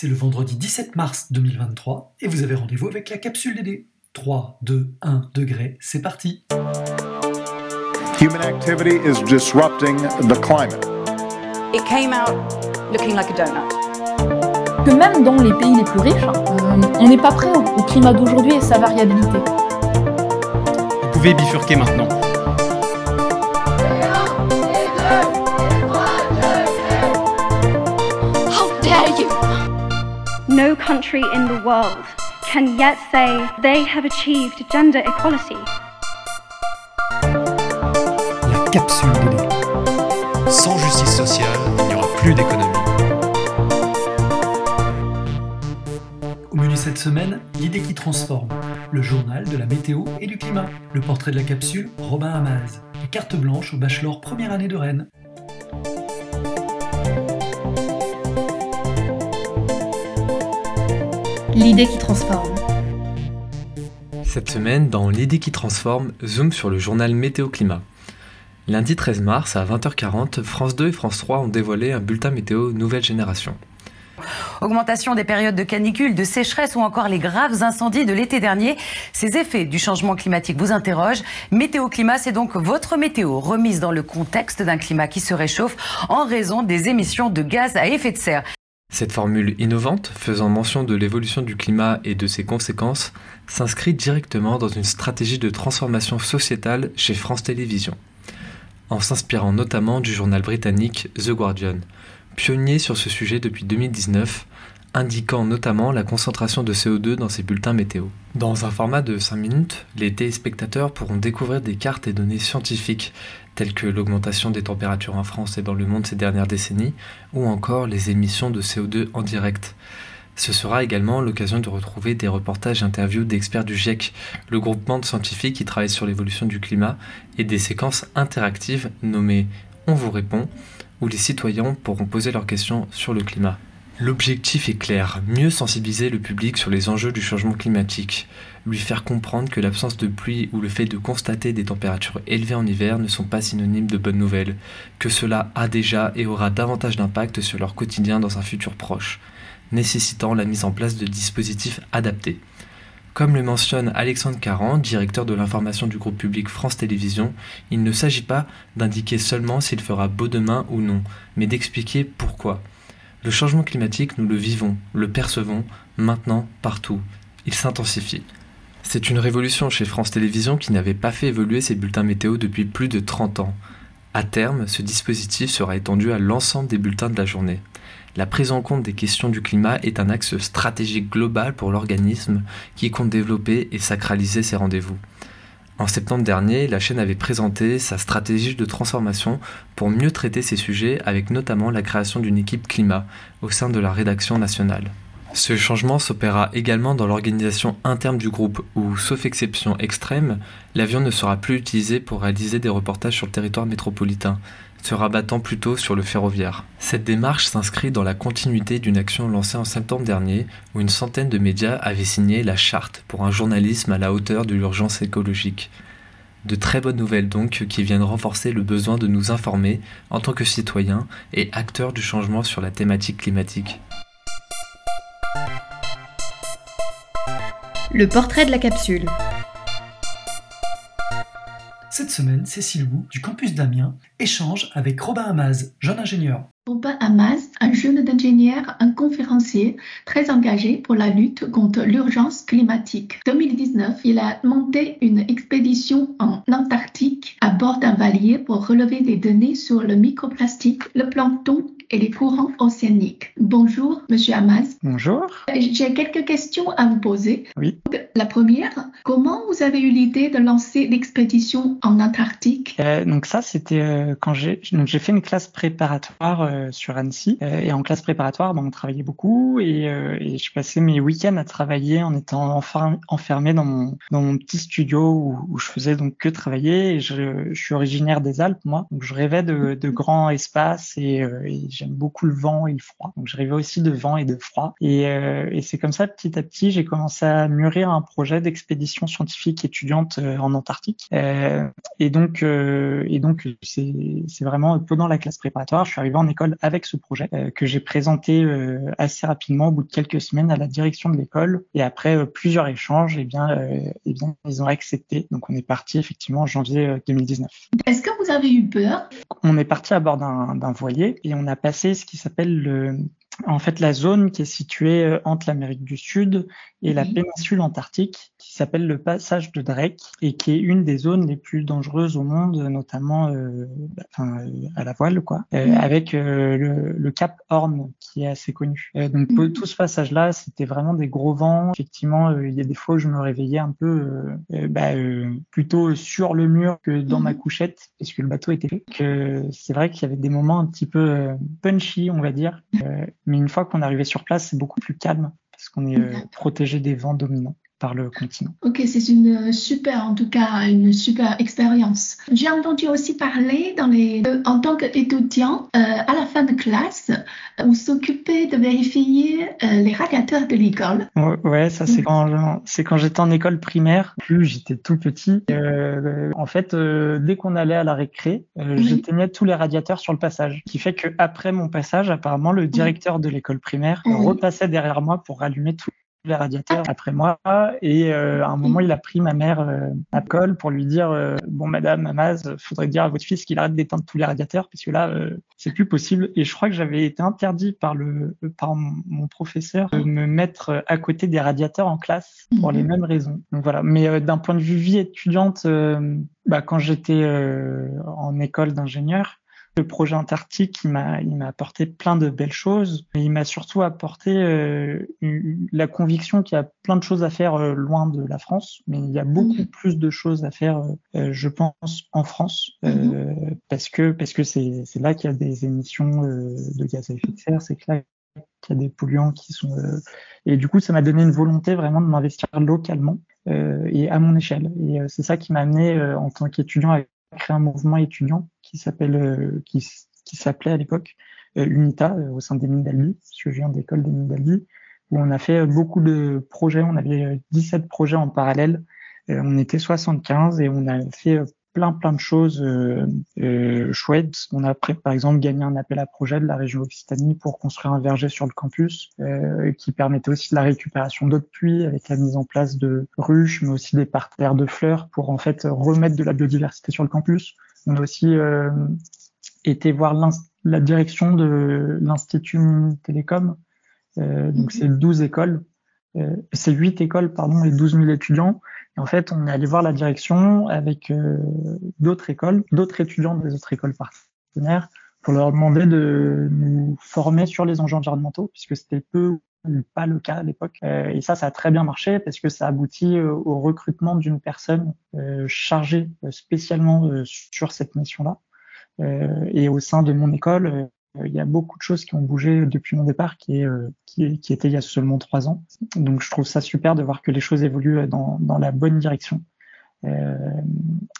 C'est le vendredi 17 mars 2023 et vous avez rendez-vous avec la capsule DD. 3, 2, 1 degré, c'est parti. Human activity is disrupting the climate. It came out looking like a donut. Que même dans les pays les plus riches, euh, on n'est pas prêt au, au climat d'aujourd'hui et sa variabilité. Vous pouvez bifurquer maintenant. No country in the world can yet say they have achieved gender equality. La capsule DD. Sans justice sociale, il n'y aura plus d'économie. Au menu cette semaine, l'idée qui transforme, le journal de la météo et du climat, le portrait de la capsule, Robin Hamaz, et carte blanche au bachelor première année de Rennes. L'idée qui transforme. Cette semaine, dans L'idée qui transforme, zoom sur le journal Météo Climat. Lundi 13 mars à 20h40, France 2 et France 3 ont dévoilé un bulletin météo nouvelle génération. Augmentation des périodes de canicule, de sécheresse ou encore les graves incendies de l'été dernier. Ces effets du changement climatique vous interrogent. Météo Climat, c'est donc votre météo remise dans le contexte d'un climat qui se réchauffe en raison des émissions de gaz à effet de serre. Cette formule innovante, faisant mention de l'évolution du climat et de ses conséquences, s'inscrit directement dans une stratégie de transformation sociétale chez France Télévisions, en s'inspirant notamment du journal britannique The Guardian, pionnier sur ce sujet depuis 2019, indiquant notamment la concentration de CO2 dans ses bulletins météo. Dans un format de 5 minutes, les téléspectateurs pourront découvrir des cartes et données scientifiques, telles que l'augmentation des températures en France et dans le monde ces dernières décennies, ou encore les émissions de CO2 en direct. Ce sera également l'occasion de retrouver des reportages et interviews d'experts du GIEC, le groupement de scientifiques qui travaille sur l'évolution du climat, et des séquences interactives nommées On vous répond, où les citoyens pourront poser leurs questions sur le climat. L'objectif est clair, mieux sensibiliser le public sur les enjeux du changement climatique, lui faire comprendre que l'absence de pluie ou le fait de constater des températures élevées en hiver ne sont pas synonymes de bonnes nouvelles, que cela a déjà et aura davantage d'impact sur leur quotidien dans un futur proche, nécessitant la mise en place de dispositifs adaptés. Comme le mentionne Alexandre Caran, directeur de l'information du groupe public France Télévisions, il ne s'agit pas d'indiquer seulement s'il fera beau demain ou non, mais d'expliquer pourquoi. Le changement climatique, nous le vivons, le percevons, maintenant, partout. Il s'intensifie. C'est une révolution chez France Télévisions qui n'avait pas fait évoluer ses bulletins météo depuis plus de 30 ans. À terme, ce dispositif sera étendu à l'ensemble des bulletins de la journée. La prise en compte des questions du climat est un axe stratégique global pour l'organisme qui compte développer et sacraliser ses rendez-vous. En septembre dernier, la chaîne avait présenté sa stratégie de transformation pour mieux traiter ces sujets avec notamment la création d'une équipe climat au sein de la rédaction nationale. Ce changement s'opéra également dans l'organisation interne du groupe où, sauf exception extrême, l'avion ne sera plus utilisé pour réaliser des reportages sur le territoire métropolitain, se rabattant plutôt sur le ferroviaire. Cette démarche s'inscrit dans la continuité d'une action lancée en septembre dernier où une centaine de médias avaient signé la charte pour un journalisme à la hauteur de l'urgence écologique. De très bonnes nouvelles donc qui viennent renforcer le besoin de nous informer en tant que citoyens et acteurs du changement sur la thématique climatique. Le portrait de la capsule. Cette semaine, Cécile Wu, du campus d'Amiens, échange avec Robin Hamaz, jeune ingénieur. Robin Hamas, un jeune ingénieur, un conférencier très engagé pour la lutte contre l'urgence climatique. 2019, il a monté une expédition en Antarctique à bord d'un valier pour relever des données sur le microplastique, le plancton et les courants océaniques. Bonjour, Monsieur Hamas. Bonjour. J'ai quelques questions à vous poser. Oui. La première, comment vous avez eu l'idée de lancer l'expédition en Antarctique? Euh, donc ça, c'était euh, quand j'ai donc j'ai fait une classe préparatoire euh, sur Annecy Euh, et en classe préparatoire, ben, on travaillait beaucoup et, euh, et je passais mes week-ends à travailler en étant enfer- enfermé dans mon dans mon petit studio où, où je faisais donc que travailler. Et je, je suis originaire des Alpes, moi, donc je rêvais de, de grands espaces et, euh, et j'aime beaucoup le vent et le froid. Donc je rêvais aussi de vent et de froid. Et, et c'est comme ça, petit à petit, j'ai commencé à mûrir un projet d'expédition scientifique étudiante en Antarctique. et donc, et donc c'est vraiment pendant la classe préparatoire, je suis arrivé en école avec ce projet que j'ai présenté assez rapidement au bout de quelques semaines à la direction de l'école. Et après plusieurs échanges, eh bien, eh bien, ils ont accepté. Donc on est parti effectivement en janvier 2019. Est-ce que vous avez eu peur? On est parti à bord d'un voilier et on a passé ce qui s'appelle le en fait la zone qui est située euh, entre l'Amérique du Sud et la péninsule antarctique, qui s'appelle le passage de Drake et qui est une des zones les plus dangereuses au monde, notamment euh, bah, enfin, euh, à la voile, quoi, euh, avec le, le, Cap Horn qui est assez connu. donc tout ce passage-là, c'était vraiment des gros vents. Effectivement, il y a des fois où je me réveillais un peu bah, plutôt sur le mur que dans ma couchette, parce que le bateau était fait. C'est vrai qu'il y avait des moments un petit peu punchy, on va dire mais une fois qu'on est arrivé sur place, c'est beaucoup plus calme parce qu'on est euh, protégé des vents dominants par le continent. Ok, c'est une super, en tout cas, une super expérience. J'ai entendu aussi parler dans les, euh, en tant qu'étudiant, euh, à la fin de classe, vous s'occupez de vérifier euh, les radiateurs de l'école. Ouais, ça c'est quand c'est quand j'étais en école primaire. Plus j'étais tout petit. Euh, en fait, euh, dès qu'on allait à la récré, j'éteignais tous les radiateurs sur le passage. Ce qui fait que après mon passage, apparemment le directeur de l'école primaire repassait derrière moi pour rallumer tout les radiateurs après moi. Et euh, à un moment, il a pris ma mère euh, à col pour lui dire euh, Bon, madame Amaz, faudrait dire à votre fils qu'il arrête d'éteindre tous les radiateurs, parce que là, c'est plus possible. Et je crois que j'avais été interdit par, le, par mon professeur de me mettre à côté des radiateurs en classe pour les mhm. mêmes raisons. Donc voilà. Mais d'un point de vue vie étudiante, bah, quand j'étais en école d'ingénieur, le projet Antarctique, il m'a, il m'a apporté plein de belles choses. Et il m'a surtout apporté euh, la conviction qu'il y a plein de choses à faire euh, loin de la France, mais il y a beaucoup plus de choses à faire, euh, je pense, en France, mhm. parce que parce que c'est, c'est là qu'il y a des émissions de gaz à effet de serre, c'est là qu'il y a des polluants qui sont et du coup ça m'a donné une volonté vraiment de m'investir localement et à mon échelle et c'est ça qui m'a amené en tant qu'étudiant à créé un mouvement étudiant qui s'appelle, euh, qui, qui s'appelait à l'époque euh, UNITA euh, au sein des mines je viens d'école des mines où on a fait beaucoup de projets. On avait 17 projets en parallèle. on était 75 et on a fait plein plein de choses euh, chouettes. On a par exemple gagné un appel à projet de la région Occitanie pour construire un verger sur le campus euh, qui permettait aussi de la récupération d'eau de pluie avec la mise en place de ruches, mais aussi des parterres de fleurs pour en fait remettre de la biodiversité sur le campus. On a aussi euh, été voir la direction de l'Institut Télécom. Euh, donc c'est 12 écoles, euh, c'est 8 écoles pardon et 12 000 étudiants en fait, on est allé voir la direction avec euh, d'autres écoles, d'autres étudiants des autres écoles partenaires, pour leur demander de nous former sur les enjeux environnementaux, puisque c'était peu ou pas le cas à l'époque. Euh, et ça, ça a très bien marché parce que ça aboutit euh, au recrutement d'une personne chargée spécialement sur cette mission-là. et au sein de mon école, il y a beaucoup de choses qui ont bougé depuis mon départ, qui, est, euh, qui, qui était il y a seulement trois ans. Donc je trouve ça super de voir que les choses évoluent dans, dans la bonne direction euh,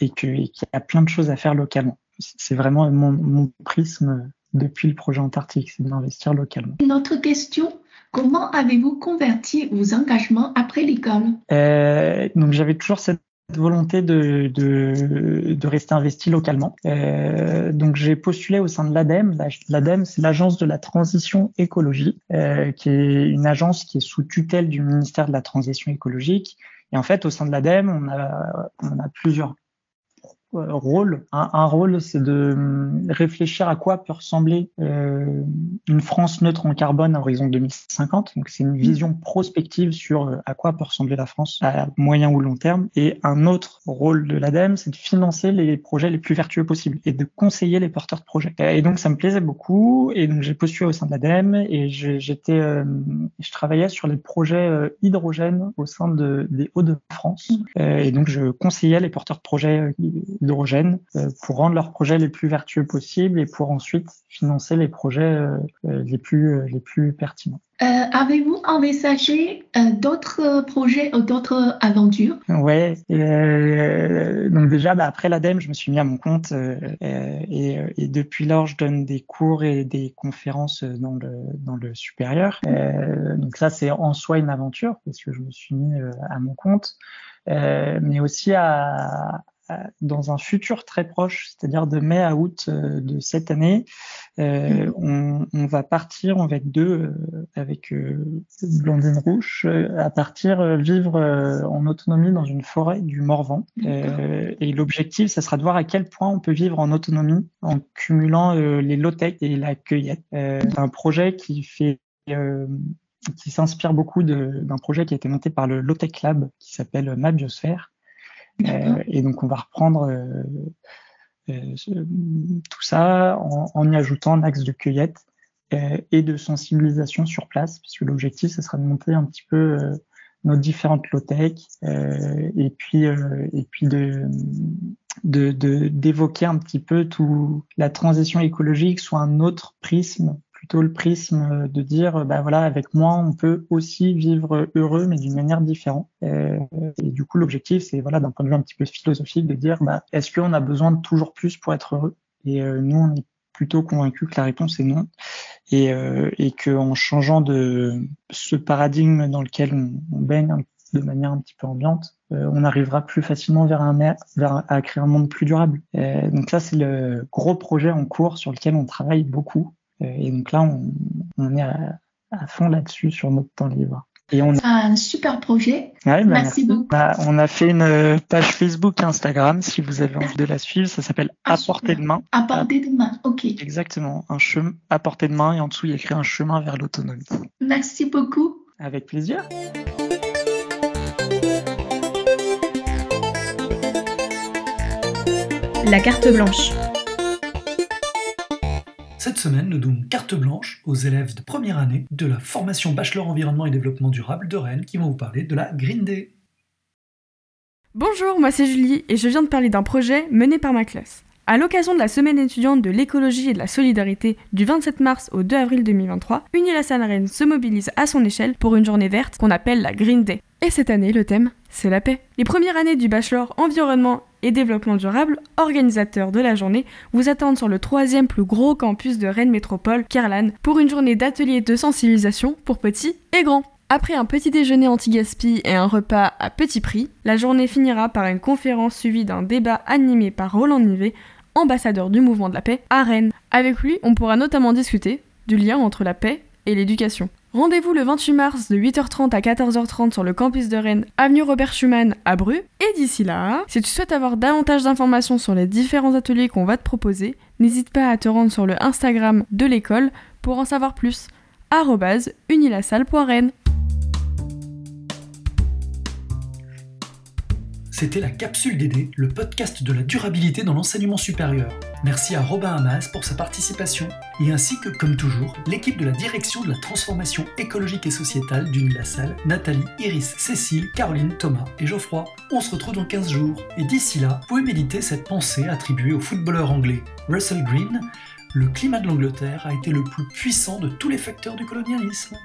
et qu'il y a plein de choses à faire localement. C'est vraiment mon, mon prisme depuis le projet Antarctique, c'est d'investir localement. Une autre question, comment avez-vous converti vos engagements après l'école? Euh, Donc j'avais toujours cette volonté de, de, de, rester investi localement. Euh, donc j'ai postulé au sein de l'ADEME. L'ADEME, c'est l'agence de la transition écologique, euh, qui est une agence qui est sous tutelle du ministère de la transition écologique. Et en fait, au sein de l'ADEME, on a, on a plusieurs rôle. Un, rôle, c'est de hum, réfléchir à quoi peut ressembler euh, une France neutre en carbone à horizon 2050. Donc, c'est une mmh. vision prospective sur euh, à quoi peut ressembler la France à moyen ou long terme. Et un autre rôle de l'ADEME, c'est de financer les projets les plus vertueux possibles et de conseiller les porteurs de projets. Et donc, ça me plaisait beaucoup. Et donc, j'ai postulé au sein de l'ADEME et j'étais, je travaillais sur les projets hydrogène au sein de, des Hauts-de-France. Mmh. et donc, je conseillais les porteurs de projets hydrogène pour rendre leurs projets les plus vertueux possibles et pour ensuite financer les projets les plus les plus pertinents. Euh, Avez-vous envisagé euh, d'autres projets ou d'autres aventures? Ouais, euh, donc déjà bah, après l'ADEME, je me suis mis à mon compte euh, et, et, depuis lors, je donne des cours et des conférences dans le dans le supérieur. donc ça, c'est en soi une aventure parce que je me suis mis à mon compte, mais aussi à, dans un futur très proche, c'est-à-dire de mai à août euh, de cette année, euh, mm. on, va partir, on va être deux euh, avec Blondine Rouge, à partir vivre en autonomie dans une forêt du Morvan. et l'objectif, ça sera de voir à quel point on peut vivre en autonomie en cumulant les low-tech et la cueillette. un projet qui fait qui s'inspire beaucoup d'un projet qui a été monté par le Low-Tech Lab qui s'appelle Ma Biosphère euh, et donc on va reprendre euh, euh, tout ça en, y ajoutant un axe de cueillette et de sensibilisation sur place, puisque l'objectif, ce sera de monter un petit peu nos différentes low-tech et puis et puis de d'évoquer un petit peu tout la transition écologique sous un autre prisme plutôt le prisme de dire, bah voilà, avec moi, on peut aussi vivre heureux, mais d'une manière différente. Euh, et, du coup, l'objectif, c'est voilà, d'un point de vue un petit peu philosophique, de dire, bah, est-ce qu'on a besoin de toujours plus pour être heureux? Et euh, nous, on est plutôt convaincus que la réponse est non, et, euh, et qu'en changeant de ce paradigme dans lequel on, baigne de manière un petit peu ambiante, on arrivera plus facilement vers un vers à créer un monde plus durable. donc ça, c'est le gros projet en cours sur lequel on travaille beaucoup euh, et donc là, on, est à, fond là-dessus sur notre temps libre. Et on a un super projet. Bah, merci, beaucoup. Bah, on a fait une euh, page Facebook et Instagram si vous avez envie de la suivre. Ça s'appelle ah, À portée de main. À portée de main, ok. Exactement. Un chemin à portée de main et en dessous il y a écrit un chemin vers l'autonomie. Merci beaucoup. Avec plaisir. La carte blanche. Cette semaine, nous donnons carte blanche aux élèves de première année de la formation Bachelor Environnement et Développement Durable de Rennes qui vont vous parler de la Green Day. Bonjour, moi c'est Julie et je viens de parler d'un projet mené par ma classe. À l'occasion de la semaine étudiante de l'écologie et de la solidarité du 27 mars au 2 avril 2023, Unilassal Rennes se mobilise à son échelle pour une journée verte qu'on appelle la Green Day. Et cette année, le thème, c'est la paix. Les premières années du bachelor environnement et développement durable, organisateurs de la journée, vous attendent sur le troisième plus gros campus de Rennes Métropole, Kerlan, pour une journée d'ateliers de sensibilisation pour petits et grands. Après un petit déjeuner anti-gaspi et un repas à petit prix, la journée finira par une conférence suivie d'un débat animé par Roland Nivet, ambassadeur du mouvement de la paix, à Rennes. Avec lui, on pourra notamment discuter du lien entre la paix et l'éducation. Rendez-vous le 28 mars de 8h30 à 14h30 sur le campus de Rennes, avenue Robert Schumann à Bru. Et d'ici là, si tu souhaites avoir davantage d'informations sur les différents ateliers qu'on va te proposer, n'hésite pas à te rendre sur le Instagram de l'école pour en savoir plus. unilassal.rennes C'était la Capsule DD, le podcast de la durabilité dans l'enseignement supérieur. Merci à Robin Hamas pour sa participation et ainsi que, comme toujours, l'équipe de la direction de la transformation écologique et sociétale d'Unilassal, Nathalie, Iris, Cécile, Caroline, Thomas et Geoffroy. On se retrouve dans 15 jours et d'ici là, vous pouvez méditer cette pensée attribuée au footballeur anglais Russell Green. Le climat de l'Angleterre a été le plus puissant de tous les facteurs du colonialisme.